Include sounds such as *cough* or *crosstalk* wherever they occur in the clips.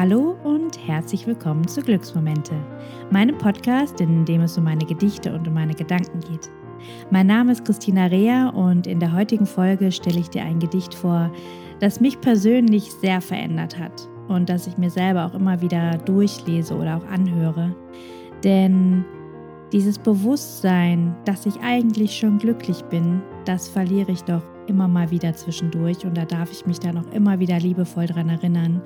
Hallo und herzlich willkommen zu Glücksmomente, meinem Podcast, in dem es um meine Gedichte und um meine Gedanken geht. Mein Name ist Christina Rea und in der heutigen Folge stelle ich dir ein Gedicht vor, das mich persönlich sehr verändert hat und das ich mir selber auch immer wieder durchlese oder auch anhöre. Denn dieses Bewusstsein, dass ich eigentlich schon glücklich bin, das verliere ich doch immer mal wieder zwischendurch und da darf ich mich dann auch immer wieder liebevoll dran erinnern.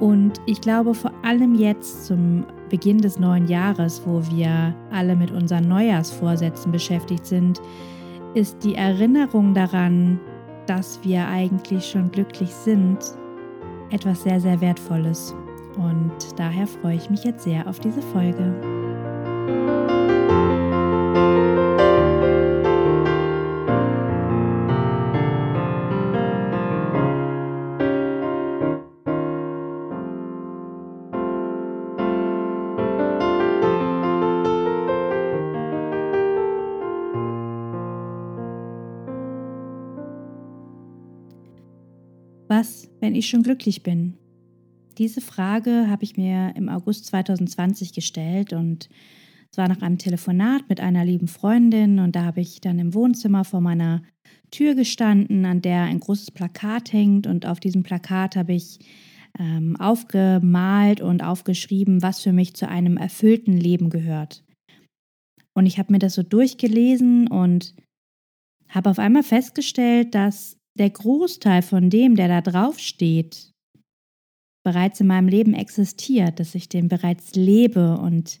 Und ich glaube vor allem jetzt zum Beginn des neuen Jahres, wo wir alle mit unseren Neujahrsvorsätzen beschäftigt sind, ist die Erinnerung daran, dass wir eigentlich schon glücklich sind, etwas sehr, sehr Wertvolles. Und daher freue ich mich jetzt sehr auf diese Folge. Wenn ich schon glücklich bin? Diese Frage habe ich mir im August 2020 gestellt und es war nach einem Telefonat mit einer lieben Freundin und da habe ich dann im Wohnzimmer vor meiner Tür gestanden, an der ein großes Plakat hängt und auf diesem Plakat habe ich ähm, aufgemalt und aufgeschrieben, was für mich zu einem erfüllten Leben gehört. Und ich habe mir das so durchgelesen und habe auf einmal festgestellt, dass der Großteil von dem, der da drauf steht, bereits in meinem Leben existiert, dass ich den bereits lebe und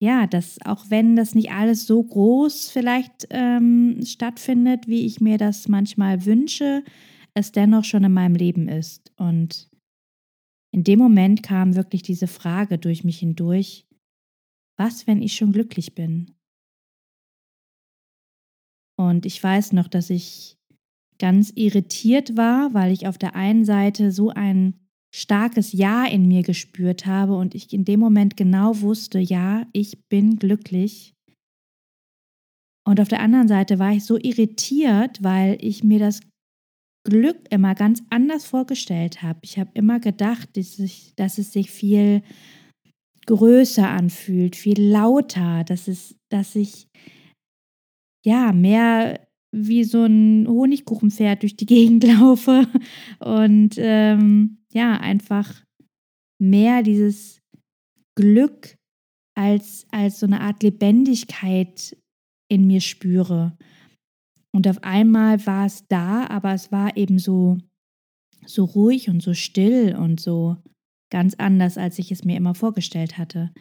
ja, dass auch wenn das nicht alles so groß vielleicht ähm, stattfindet, wie ich mir das manchmal wünsche, es dennoch schon in meinem Leben ist. Und in dem Moment kam wirklich diese Frage durch mich hindurch, was, wenn ich schon glücklich bin? Und ich weiß noch, dass ich ganz irritiert war, weil ich auf der einen Seite so ein starkes Ja in mir gespürt habe und ich in dem Moment genau wusste, ja, ich bin glücklich. Und auf der anderen Seite war ich so irritiert, weil ich mir das Glück immer ganz anders vorgestellt habe. Ich habe immer gedacht, dass, ich, dass es sich viel größer anfühlt, viel lauter, dass es, dass ich ja mehr wie so ein Honigkuchenpferd durch die Gegend *laughs* laufe und ähm, ja, einfach mehr dieses Glück als, als so eine Art Lebendigkeit in mir spüre. Und auf einmal war es da, aber es war eben so, so ruhig und so still und so ganz anders, als ich es mir immer vorgestellt hatte.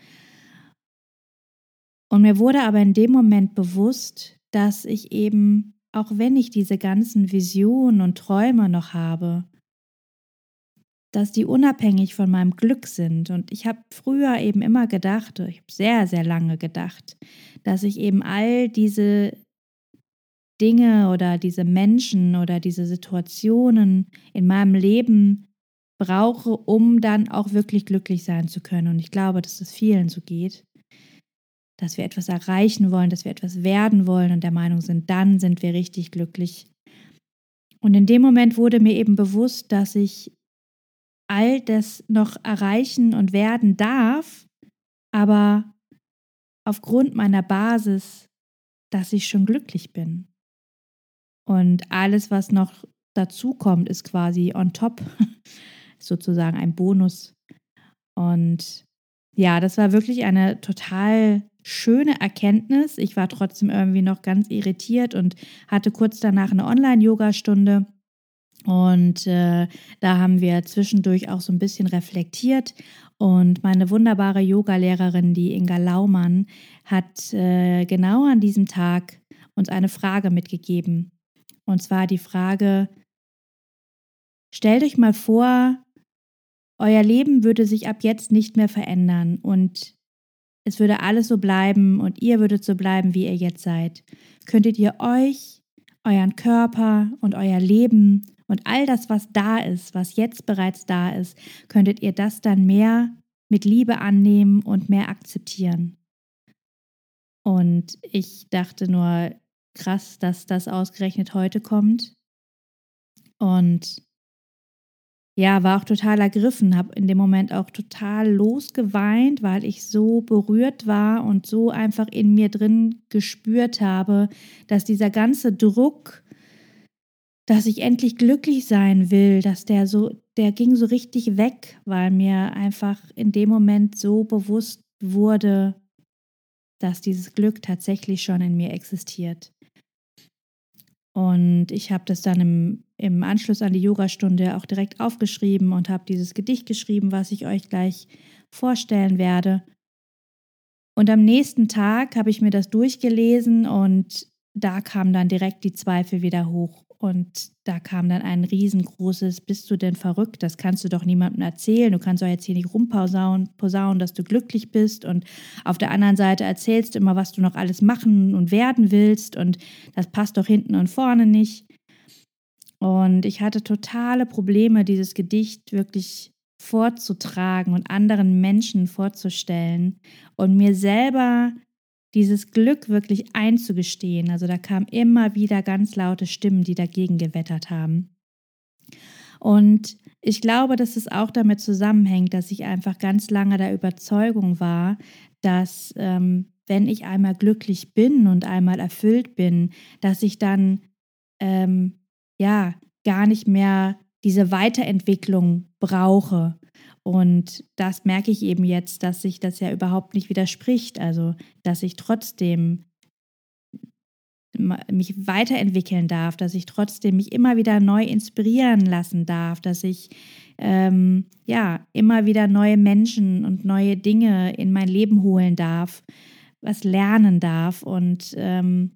Und mir wurde aber in dem Moment bewusst, dass ich eben auch wenn ich diese ganzen Visionen und Träume noch habe, dass die unabhängig von meinem Glück sind. Und ich habe früher eben immer gedacht, ich habe sehr, sehr lange gedacht, dass ich eben all diese Dinge oder diese Menschen oder diese Situationen in meinem Leben brauche, um dann auch wirklich glücklich sein zu können. Und ich glaube, dass es vielen so geht dass wir etwas erreichen wollen, dass wir etwas werden wollen und der Meinung sind, dann sind wir richtig glücklich. Und in dem Moment wurde mir eben bewusst, dass ich all das noch erreichen und werden darf, aber aufgrund meiner Basis, dass ich schon glücklich bin. Und alles, was noch dazu kommt, ist quasi on top, *laughs* sozusagen ein Bonus. Und ja, das war wirklich eine total schöne Erkenntnis. Ich war trotzdem irgendwie noch ganz irritiert und hatte kurz danach eine Online-Yoga-Stunde. Und äh, da haben wir zwischendurch auch so ein bisschen reflektiert. Und meine wunderbare Yoga-Lehrerin, die Inga Laumann, hat äh, genau an diesem Tag uns eine Frage mitgegeben. Und zwar die Frage, stellt euch mal vor, euer Leben würde sich ab jetzt nicht mehr verändern und es würde alles so bleiben und ihr würdet so bleiben, wie ihr jetzt seid, könntet ihr euch, euren Körper und euer Leben und all das, was da ist, was jetzt bereits da ist, könntet ihr das dann mehr mit Liebe annehmen und mehr akzeptieren. Und ich dachte nur, krass, dass das ausgerechnet heute kommt. Und ja, war auch total ergriffen, habe in dem Moment auch total losgeweint, weil ich so berührt war und so einfach in mir drin gespürt habe, dass dieser ganze Druck, dass ich endlich glücklich sein will, dass der so, der ging so richtig weg, weil mir einfach in dem Moment so bewusst wurde, dass dieses Glück tatsächlich schon in mir existiert. Und ich habe das dann im, im Anschluss an die Yogastunde auch direkt aufgeschrieben und habe dieses Gedicht geschrieben, was ich euch gleich vorstellen werde. Und am nächsten Tag habe ich mir das durchgelesen und da kamen dann direkt die Zweifel wieder hoch. Und da kam dann ein riesengroßes, bist du denn verrückt? Das kannst du doch niemandem erzählen. Du kannst doch jetzt hier nicht rumposaunen, posaunen, dass du glücklich bist. Und auf der anderen Seite erzählst du immer, was du noch alles machen und werden willst. Und das passt doch hinten und vorne nicht. Und ich hatte totale Probleme, dieses Gedicht wirklich vorzutragen und anderen Menschen vorzustellen und mir selber dieses Glück wirklich einzugestehen. Also da kamen immer wieder ganz laute Stimmen, die dagegen gewettert haben. Und ich glaube, dass es auch damit zusammenhängt, dass ich einfach ganz lange der Überzeugung war, dass ähm, wenn ich einmal glücklich bin und einmal erfüllt bin, dass ich dann ähm, ja gar nicht mehr diese Weiterentwicklung brauche, und das merke ich eben jetzt, dass sich das ja überhaupt nicht widerspricht. Also, dass ich trotzdem mich weiterentwickeln darf, dass ich trotzdem mich immer wieder neu inspirieren lassen darf, dass ich ähm, ja immer wieder neue Menschen und neue Dinge in mein Leben holen darf, was lernen darf und ähm,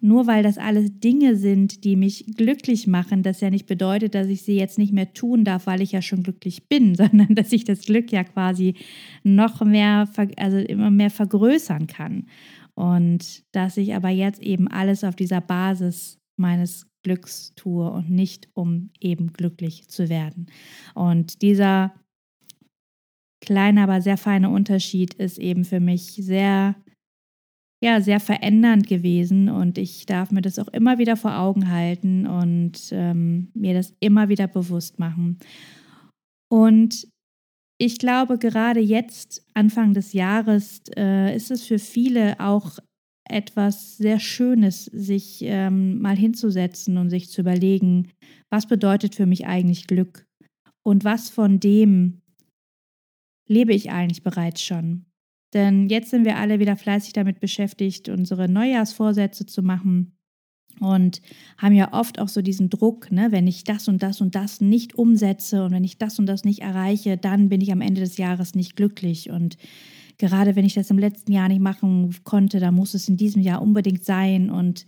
nur weil das alles Dinge sind, die mich glücklich machen, das ja nicht bedeutet, dass ich sie jetzt nicht mehr tun darf, weil ich ja schon glücklich bin, *laughs* sondern dass ich das Glück ja quasi noch mehr, also immer mehr vergrößern kann. Und dass ich aber jetzt eben alles auf dieser Basis meines Glücks tue und nicht um eben glücklich zu werden. Und dieser kleine, aber sehr feine Unterschied ist eben für mich sehr ja sehr verändernd gewesen und ich darf mir das auch immer wieder vor Augen halten und ähm, mir das immer wieder bewusst machen. Und ich glaube, gerade jetzt, Anfang des Jahres, äh, ist es für viele auch etwas sehr Schönes, sich ähm, mal hinzusetzen und sich zu überlegen, was bedeutet für mich eigentlich Glück und was von dem lebe ich eigentlich bereits schon. Denn jetzt sind wir alle wieder fleißig damit beschäftigt, unsere Neujahrsvorsätze zu machen und haben ja oft auch so diesen Druck, ne, wenn ich das und das und das nicht umsetze und wenn ich das und das nicht erreiche, dann bin ich am Ende des Jahres nicht glücklich. Und gerade wenn ich das im letzten Jahr nicht machen konnte, dann muss es in diesem Jahr unbedingt sein. Und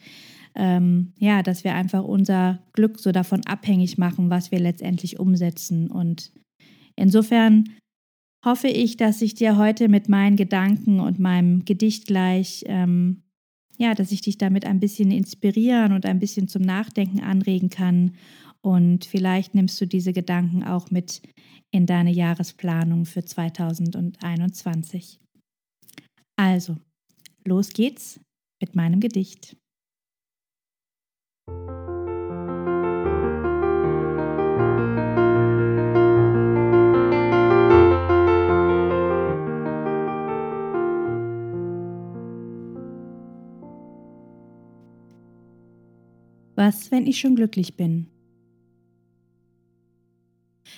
ähm, ja, dass wir einfach unser Glück so davon abhängig machen, was wir letztendlich umsetzen. Und insofern hoffe ich, dass ich dir heute mit meinen Gedanken und meinem Gedicht gleich, ähm, ja, dass ich dich damit ein bisschen inspirieren und ein bisschen zum Nachdenken anregen kann. Und vielleicht nimmst du diese Gedanken auch mit in deine Jahresplanung für 2021. Also, los geht's mit meinem Gedicht. Was, wenn ich schon glücklich bin?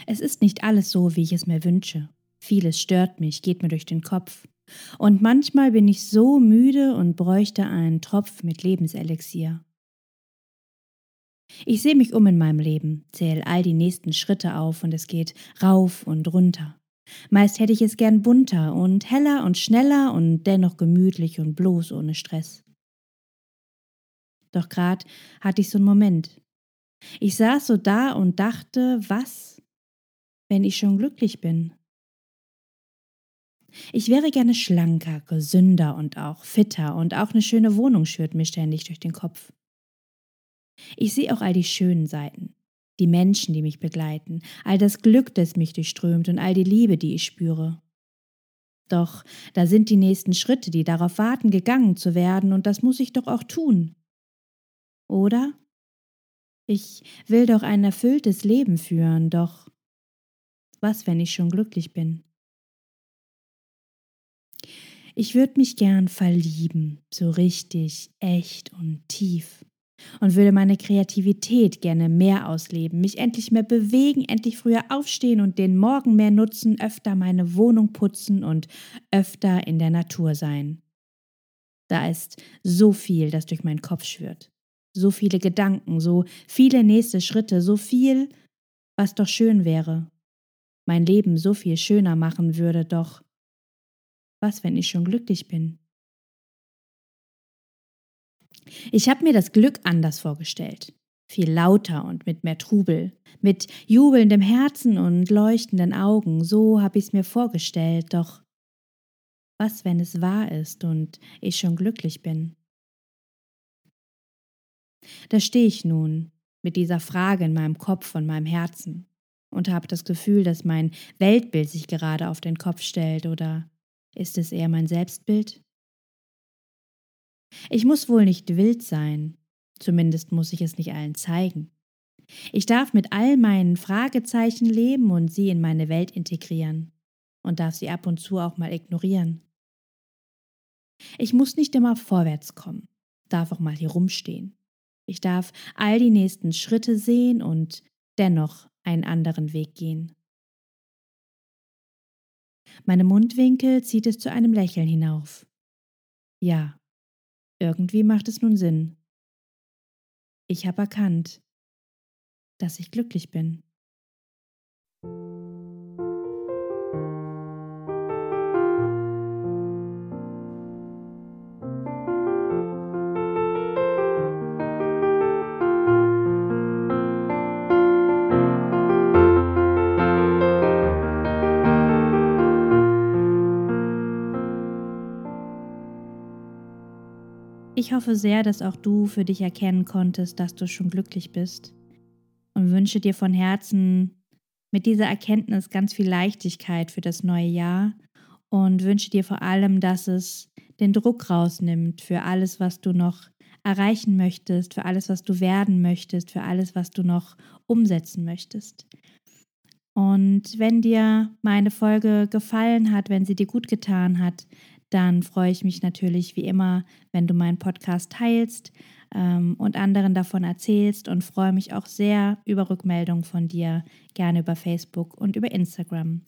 Es ist nicht alles so, wie ich es mir wünsche. Vieles stört mich, geht mir durch den Kopf. Und manchmal bin ich so müde und bräuchte einen Tropf mit Lebenselixier. Ich sehe mich um in meinem Leben, zähle all die nächsten Schritte auf und es geht rauf und runter. Meist hätte ich es gern bunter und heller und schneller und dennoch gemütlich und bloß ohne Stress. Doch grad hatte ich so einen Moment. Ich saß so da und dachte, was, wenn ich schon glücklich bin? Ich wäre gerne schlanker, gesünder und auch fitter und auch eine schöne Wohnung schürt mir ständig durch den Kopf. Ich sehe auch all die schönen Seiten, die Menschen, die mich begleiten, all das Glück, das mich durchströmt und all die Liebe, die ich spüre. Doch da sind die nächsten Schritte, die darauf warten, gegangen zu werden, und das muss ich doch auch tun. Oder? Ich will doch ein erfülltes Leben führen, doch was, wenn ich schon glücklich bin? Ich würde mich gern verlieben, so richtig, echt und tief. Und würde meine Kreativität gerne mehr ausleben, mich endlich mehr bewegen, endlich früher aufstehen und den Morgen mehr nutzen, öfter meine Wohnung putzen und öfter in der Natur sein. Da ist so viel, das durch meinen Kopf schwirrt. So viele Gedanken, so viele nächste Schritte, so viel, was doch schön wäre. Mein Leben so viel schöner machen würde, doch was, wenn ich schon glücklich bin? Ich habe mir das Glück anders vorgestellt. Viel lauter und mit mehr Trubel, mit jubelndem Herzen und leuchtenden Augen, so habe ich es mir vorgestellt, doch was, wenn es wahr ist und ich schon glücklich bin? Da stehe ich nun mit dieser Frage in meinem Kopf und meinem Herzen und habe das Gefühl, dass mein Weltbild sich gerade auf den Kopf stellt oder ist es eher mein Selbstbild? Ich muss wohl nicht wild sein, zumindest muss ich es nicht allen zeigen. Ich darf mit all meinen Fragezeichen leben und sie in meine Welt integrieren und darf sie ab und zu auch mal ignorieren. Ich muss nicht immer vorwärts kommen, darf auch mal hier rumstehen. Ich darf all die nächsten Schritte sehen und dennoch einen anderen Weg gehen. Meine Mundwinkel zieht es zu einem Lächeln hinauf. Ja, irgendwie macht es nun Sinn. Ich habe erkannt, dass ich glücklich bin. Ich hoffe sehr, dass auch du für dich erkennen konntest, dass du schon glücklich bist und wünsche dir von Herzen mit dieser Erkenntnis ganz viel Leichtigkeit für das neue Jahr und wünsche dir vor allem, dass es den Druck rausnimmt für alles, was du noch erreichen möchtest, für alles, was du werden möchtest, für alles, was du noch umsetzen möchtest. Und wenn dir meine Folge gefallen hat, wenn sie dir gut getan hat, dann freue ich mich natürlich wie immer, wenn du meinen Podcast teilst ähm, und anderen davon erzählst und freue mich auch sehr über Rückmeldungen von dir, gerne über Facebook und über Instagram.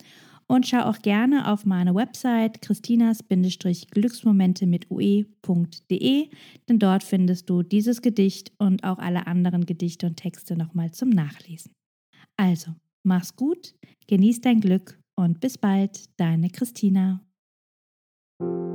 Und schau auch gerne auf meine Website christinas-glücksmomente mit ue.de, denn dort findest du dieses Gedicht und auch alle anderen Gedichte und Texte nochmal zum Nachlesen. Also, mach's gut, genieß dein Glück und bis bald, deine Christina. thank you